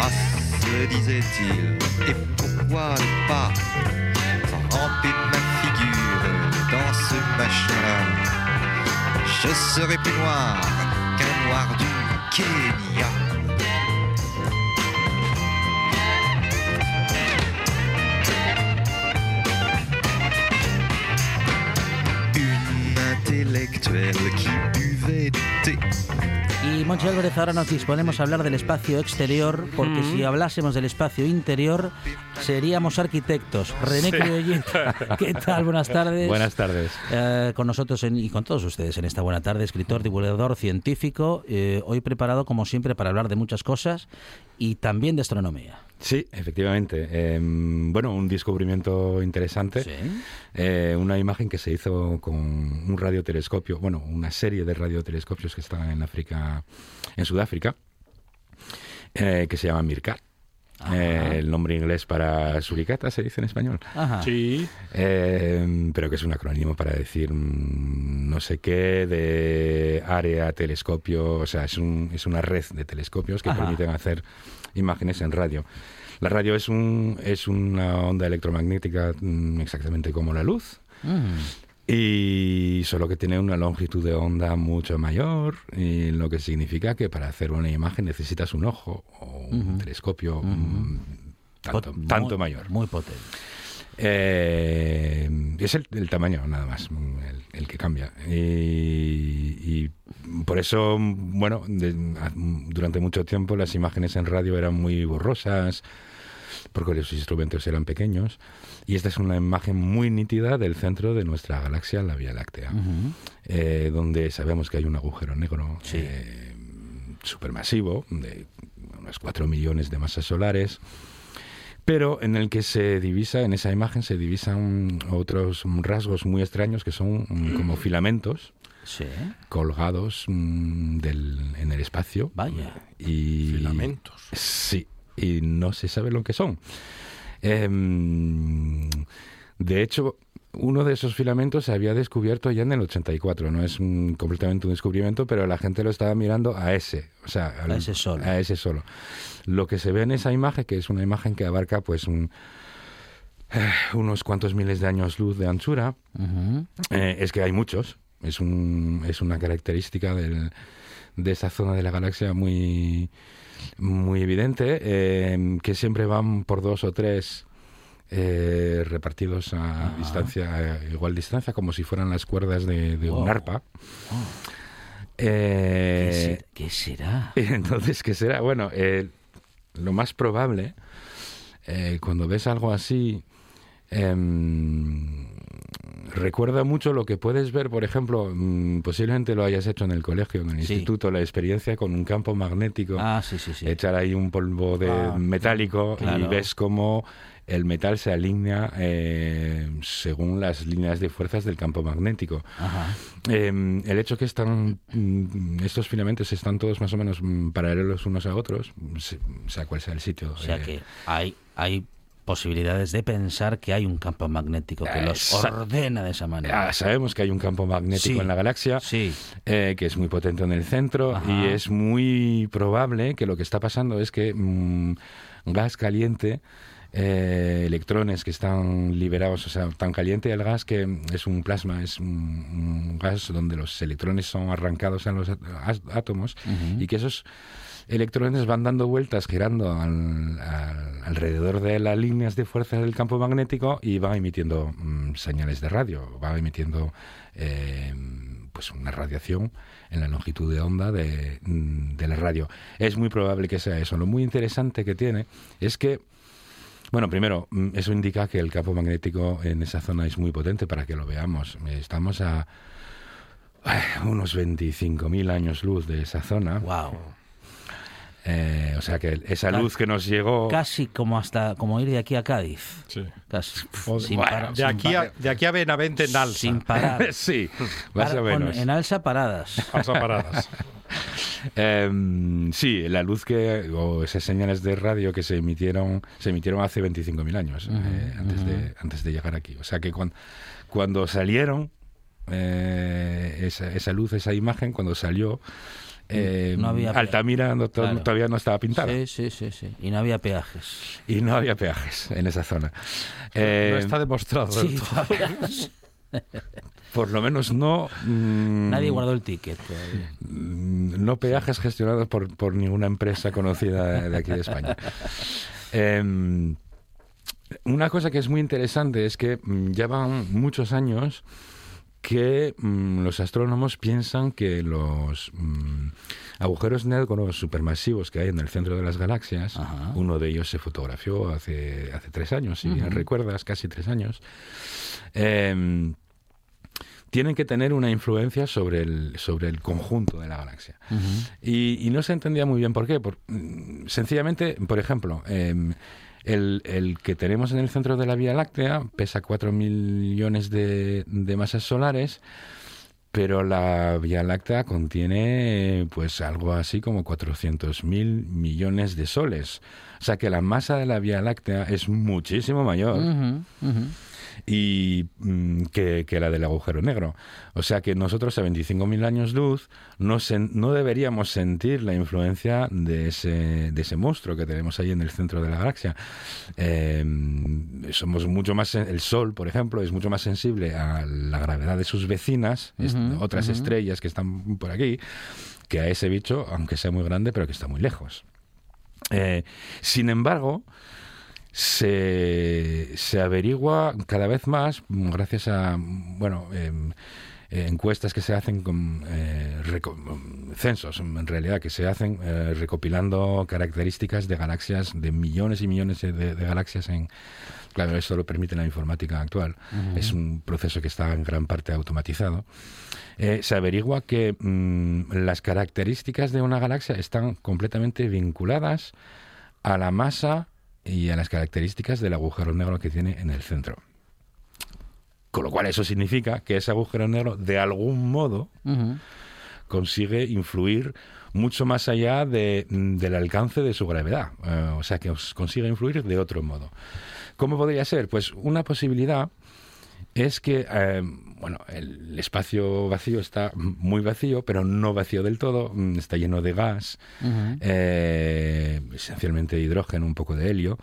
Ah, se disait-il, et pourquoi ne pas tremper ma figure dans ce machin-là? Je serais plus noir qu'un noir du Kenya. Une intellectuelle qui buvait du thé. Y Monchi Álvarez, ahora nos disponemos a hablar del espacio exterior, porque si hablásemos del espacio interior, seríamos arquitectos. René Criollet, ¿qué tal? Buenas tardes. Buenas tardes. Eh, con nosotros en- y con todos ustedes en esta buena tarde, escritor, divulgador, científico, eh, hoy preparado como siempre para hablar de muchas cosas y también de astronomía. Sí, efectivamente. Eh, bueno, un descubrimiento interesante. Sí. Eh, una imagen que se hizo con un radiotelescopio, bueno, una serie de radiotelescopios que están en África, en Sudáfrica, eh, que se llama Mirkat. Eh, el nombre inglés para suricata se dice en español. Ajá. Sí. Eh, pero que es un acrónimo para decir mm, no sé qué de área telescopio, o sea, es, un, es una red de telescopios que Ajá. permiten hacer imágenes en radio. La radio es, un, es una onda electromagnética mm, exactamente como la luz. Mm. Y solo que tiene una longitud de onda mucho mayor, y lo que significa que para hacer una imagen necesitas un ojo o un telescopio tanto, Pot- tanto muy- mayor. Muy potente. Eh, es el, el tamaño nada más el, el que cambia y, y por eso bueno de- durante mucho tiempo las imágenes en radio eran muy borrosas porque los instrumentos eran pequeños y esta es una imagen muy nítida del centro de nuestra galaxia la Vía Láctea Ujú. eh, donde sabemos que hay un agujero negro Sí. eh, supermasivo de unos 4 millones de masas solares pero en el que se divisa, en esa imagen se divisan otros rasgos muy extraños que son mm, como filamentos Sí. colgados mm, del, en el espacio. Vaya. Y, Filamentos. Sí, y no se sabe lo que son. Em, de hecho, uno de esos filamentos se había descubierto ya en el 84. No es un- completamente un descubrimiento, pero la gente lo estaba mirando a ese, o sea, A ese solo. a ese solo. Lo que se ve en esa imagen, que es una imagen que abarca pues un, eh, unos cuantos miles de años luz de anchura, Ujú. eh, es que hay muchos. Es, un, es una característica del- de esa zona de la galaxia muy, muy evidente, eh, que siempre van por dos o tres eh, repartidos a distancia, a igual distancia, como si fueran las cuerdas de, de un Wow. arpa. ¿Qué, Eh, se- qué será? entonces, ¿qué será? Bueno, eh, lo más probable eh, cuando ves algo así, em, recuerda mucho lo que puedes ver, por ejemplo, mm, posiblemente lo hayas hecho en el colegio, en el Sí. instituto, la experiencia con un campo magnético. Ah, sí, sí, sí. Echar ahí un polvo de Ah, metálico y ves cómo el metal se alinea eh, según las líneas de fuerzas del campo magnético. Ajá. Eh, el hecho que están mm, estos filamentos están todos más o menos mm, paralelos unos a otros, se- sea cual sea el sitio. O sea eh, que hay, hay posibilidades de pensar que hay un campo magnético que los ordena de esa manera. Ah, sabemos que hay un campo magnético Sí, en la galaxia, Sí. eh, que es muy potente en el centro Ajá. y es muy probable que lo que está pasando es que mm, gas caliente, eh, electrones que están liberados, o sea, tan caliente el gas que es un plasma, es un, un gas donde los electrones son arrancados en los átomos y que esos electrones van dando vueltas girando al- al- alrededor de las líneas de fuerza del campo magnético y van emitiendo mm, señales de radio, van emitiendo eh, pues una radiación en la longitud de onda de, mm, de la radio. Es muy probable que sea eso. Lo muy interesante que tiene es que bueno, primero, mm, eso indica que el campo magnético en esa zona es muy potente para que lo veamos. Estamos a unos 25.000 años luz de esa zona. Wow. Eh, o sea que esa luz que nos llegó... Casi como hasta como ir de aquí a Cádiz. Sí. Casi. O- Sin bueno, parar- de, sin aquí a, de aquí a Benavente en alza. sin parar. sí, más Para- o con- menos. en alza paradas. Alza paradas. Em, sí, la luz que o esas señales de radio que se emitieron se emitieron hace 25.000 años eh, antes de antes de llegar aquí. O sea que cuan- cuando salieron eh, esa, esa luz, esa imagen, cuando salió eh, No había Altamira no Claro. todavía no estaba pintada Sí, sí, sí, sí. Y no había peajes. y no había peajes en esa zona. no está demostrado. Sí. por lo menos no. mm, Nadie guardó el ticket todavía. Mm, no peajes gestionados por, por ninguna empresa conocida de aquí de España. Em, una cosa que es muy interesante es que mm, llevan muchos años que mm, los astrónomos piensan que los mm, agujeros negros supermasivos que hay en el centro de las galaxias, Ajá. uno de ellos se fotografió hace, hace tres años, si bien Ujú. recuerdas, casi tres años, em, tienen que tener una influencia sobre el, sobre el conjunto de la galaxia. Y, y no se entendía muy bien por qué. Por, sencillamente, por ejemplo, em, el, el que tenemos en el centro de la Vía Láctea pesa 4 millones de, de masas solares, pero la Vía Láctea contiene pues algo así como 400 mil millones de soles. O sea que la masa de la Vía Láctea es muchísimo mayor. Y mm, que, que la del agujero negro. O sea que nosotros a 25.000 años luz no, sen- no deberíamos sentir la influencia de ese, de ese monstruo que tenemos ahí en el centro de la galaxia. Eh, somos mucho más, el Sol, por ejemplo, es mucho más sensible a la gravedad de sus vecinas, est- Ujú, otras ujú. estrellas que están por aquí, que a ese bicho, aunque sea muy grande, pero que está muy lejos. Eh, sin embargo, se, se averigua cada vez más, mm, gracias a bueno em, eh, encuestas que se hacen con eh, mm, censos, en realidad, que se hacen eh, recopilando características de galaxias, de millones y millones de, de galaxias en. Claro, esto lo permite la informática actual. Es un proceso que está en gran parte automatizado. Eh, se averigua que mm, las características de una galaxia están completamente vinculadas a la masa y a las características del agujero negro que tiene en el centro. Con lo cual eso significa que ese agujero negro de algún modo consigue influir mucho más allá de, del alcance de su gravedad. Eh, o sea, que os consigue influir de otro modo. ¿Cómo podría ser? Pues una posibilidad es que, eh, bueno, el espacio vacío está muy vacío, pero no vacío del todo, mm, está lleno de gas, Ujú. eh, esencialmente hidrógeno, un poco de helio.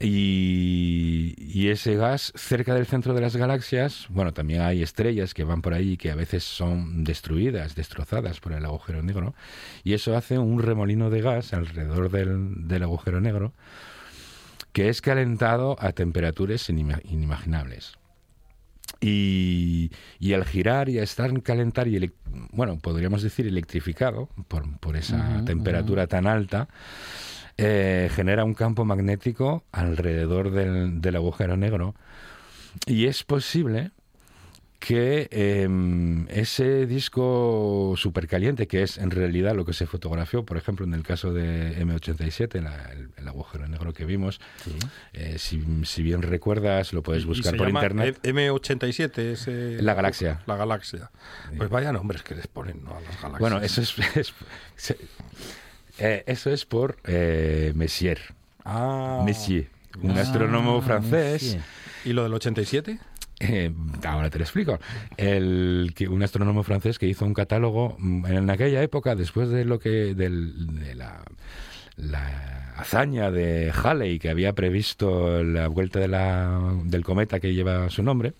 Y, y ese gas cerca del centro de las galaxias, bueno, también hay estrellas que van por ahí que a veces son destruidas, destrozadas por el agujero negro, y eso hace un remolino de gas alrededor del, del agujero negro que es calentado a temperaturas inima- inimaginables. Y, y al girar y a estar en calentar y, bueno, podríamos decir electrificado por, por esa temperatura tan alta, eh, genera un campo magnético alrededor del, del agujero negro. Y es posible que em, ese disco supercaliente, que es en realidad lo que se fotografió, por ejemplo, en el caso de M87, la- el, el agujero negro que vimos, eh, si, si bien recuerdas, lo puedes buscar por llama internet. M- M87 es eh, La galaxia. La galaxia. Pues vaya nombres que les ponen ¿no? a las galaxias. Bueno, eso es, es- se- eh, eso es por eh, Messier. Ah. Messier, un Ah, astrónomo francés. Messier. ¿Y lo del 87? Eh, ahora te lo explico. El, que un astrónomo francés que hizo un catálogo mm, en aquella época, después de lo que de la, hazaña de Halley que había previsto la vuelta de la, del cometa que lleva su nombre.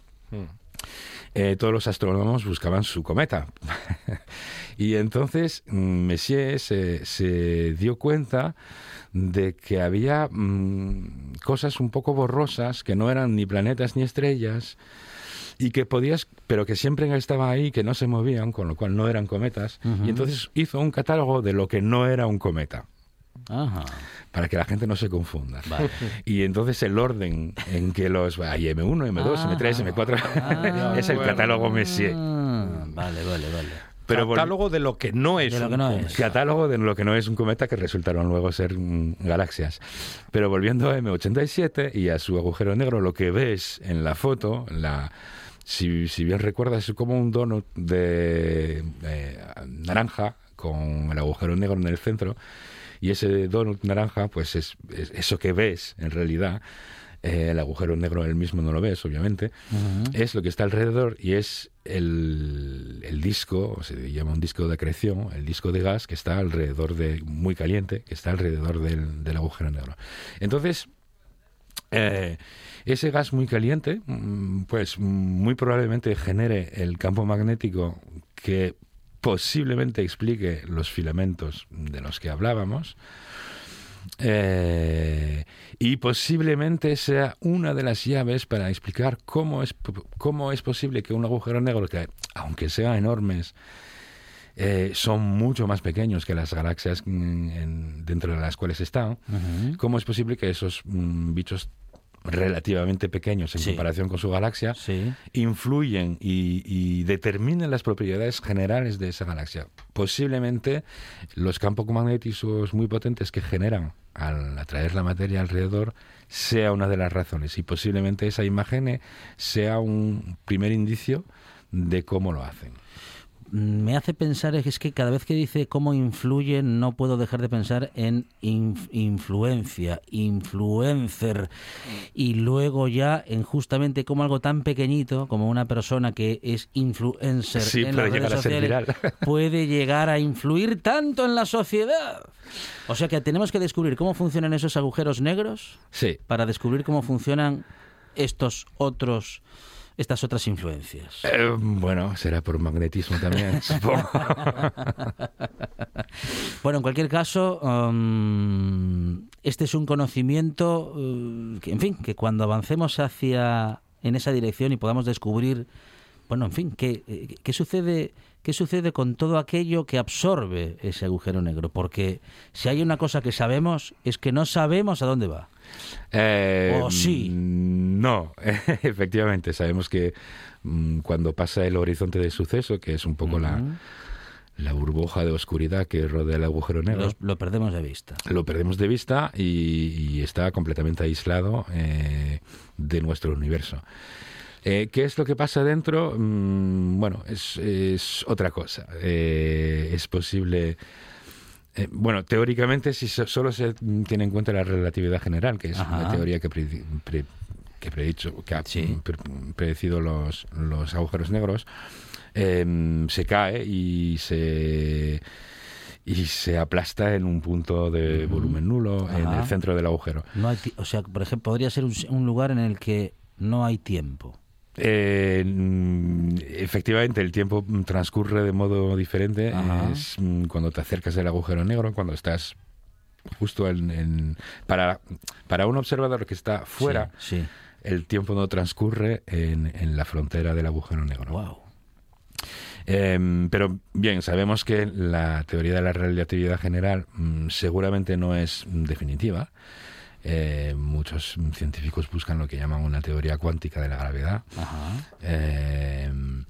Eh, todos los astrónomos buscaban su cometa. y entonces mm, Messier se, se dio cuenta de que había mm, cosas un poco borrosas que no eran ni planetas ni estrellas y que podías, pero que siempre estaban ahí, que no se movían, con lo cual no eran cometas. Y entonces hizo un catálogo de lo que no era un cometa Ajá. para que la gente no se confunda. Vale. Y entonces el orden en que los hay M1, M2, M3, M4 es el bueno. catálogo Messier. Ah, vale, vale, vale. Pero Catálogo de lo que no es. De lo un que no cometa. es. Catálogo de lo que no es un cometa que resultaron luego ser mm, galaxias. Pero volviendo a M87 y a su agujero negro, lo que ves en la foto, la, si, si bien recuerdas, es como un donut de eh, naranja con el agujero negro en el centro. Y ese donut naranja, pues es, es eso que ves en realidad. eh, el agujero negro él mismo no lo ves, obviamente. Es lo que está alrededor y es el, el disco, se llama un disco de acreción, el disco de gas que está alrededor de, muy caliente, que está alrededor del, del agujero negro. Entonces, eh, ese gas muy caliente, mm, pues muy probablemente genere el campo magnético que posiblemente explique los filamentos de los que hablábamos. Eh, y posiblemente sea una de las llaves para explicar cómo es, cómo es posible que un agujero negro, que aunque sean enormes, eh, son mucho más pequeños que las galaxias mm, en- dentro de las cuales están, cómo es posible que esos mm, bichos relativamente pequeños en Sí. comparación con su galaxia Sí. influyen y, y determinen las propiedades generales de esa galaxia. Posiblemente los campos magnéticos muy potentes que generan al atraer la materia alrededor sea una de las razones y posiblemente esa imagen sea un primer indicio de cómo lo hacen. Me hace pensar es que cada vez que dice cómo influye, no puedo dejar de pensar en inf- influencia, influencer, y luego ya en justamente como algo tan pequeñito como una persona que es influencer Sí, en puede las llegar redes sociales puede llegar a influir tanto en la sociedad. O sea que tenemos que descubrir cómo funcionan esos agujeros negros Sí. para descubrir cómo funcionan estos otros estas otras influencias. Eh, bueno, será por magnetismo también, supongo. Bueno, en cualquier caso, um, este es un conocimiento, uh, que, en fin, que cuando avancemos hacia en esa dirección y podamos descubrir, bueno, en fin, qué, eh, qué sucede, qué sucede con todo aquello que absorbe ese agujero negro, porque si hay una cosa que sabemos es que no sabemos a dónde va. Eh, ¿O sí? No, efectivamente, sabemos que mm, cuando pasa el horizonte de suceso, que es un poco la, la burbuja de oscuridad que rodea el agujero negro, Los- lo perdemos de vista. lo perdemos de vista y, y está completamente aislado eh, de nuestro universo. Eh, ¿Qué es lo que pasa dentro? Mm, bueno, es, es otra cosa. Eh, es posible... eh, bueno, teóricamente, si so- solo se tiene en cuenta la relatividad general, que es una teoría que, predi- pre- que, predicho, que ha pre- predecido los, los agujeros negros, eh, se cae y se y se aplasta en un punto de volumen nulo en el centro del agujero. No hay o sea, por ejemplo, podría ser un, un lugar en el que no hay tiempo. Eh, mm, efectivamente, el tiempo mm, transcurre de modo diferente. Es mm, cuando te acercas al agujero negro, cuando estás justo en... en- para, para un observador que está fuera, Sí, sí. el tiempo no transcurre en, en la frontera del agujero negro. Wow. Em, pero bien, sabemos que la teoría de la relatividad general mm, seguramente no es definitiva. Eh, muchos científicos buscan lo que llaman una teoría cuántica de la gravedad. Em,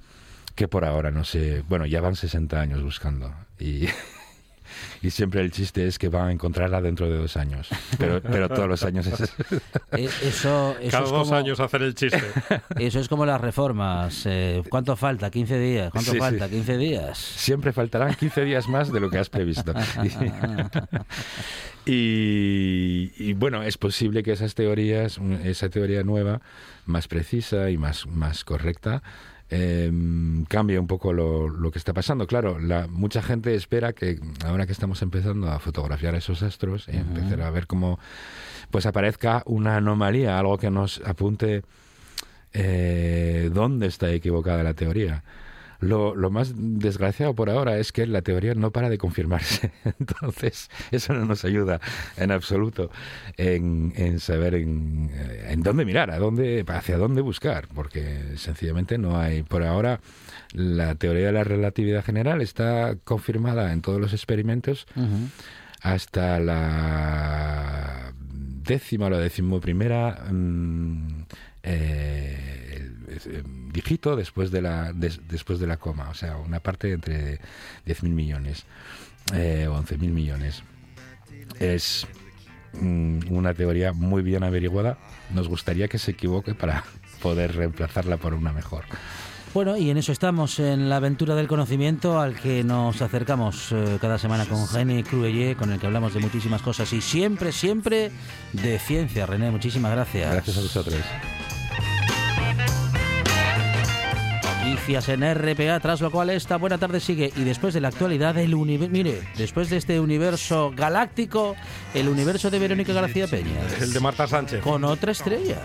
que por ahora no sé, bueno, ya van 60 años buscando y, y siempre el chiste es que van a encontrarla dentro de dos años, pero, pero todos los años es... Eh, Eso, eso Cada es dos como- años hacer el chiste. Eso es como las reformas. eh, ¿Cuánto falta? ¿15 días? ¿Cuánto Sí, sí. falta? ¿15 días? Siempre faltarán 15 días más de lo que has previsto. Y, y, bueno, es posible que esas teorías, esa teoría nueva, más precisa y más, más correcta, eh, cambie un poco lo, lo que está pasando. Claro, la, mucha gente espera que ahora que estamos empezando a fotografiar esos astros y empezar a ver cómo pues aparezca una anomalía, algo que nos apunte eh, dónde está equivocada la teoría. Lo, lo más desgraciado por ahora es que la teoría no para de confirmarse. Entonces, eso no nos ayuda en absoluto en, en saber en, eh, en dónde mirar, a dónde, hacia dónde buscar, porque sencillamente no hay. Por ahora, la teoría de la relatividad general está confirmada en todos los experimentos hasta la décima o la decimoprimera mm, eh, eh, dígito después de la des- después de la coma, o sea, una parte entre 10.000 millones eh, o 11.000 millones. Es mm, una teoría muy bien averiguada. Nos gustaría que se equivoque para poder reemplazarla por una mejor. Bueno, y en eso estamos, en la aventura del conocimiento al que nos acercamos eh, cada semana con René Cruelle, con el que hablamos de muchísimas cosas y siempre, siempre de ciencia. René, muchísimas gracias. Gracias a vosotros. Noticias en RPA, tras lo cual esta buena tarde sigue. Y después de la actualidad del universo, mire, después de este universo galáctico, el universo de Verónica García Peña. El de Marta Sánchez. Con otra estrella.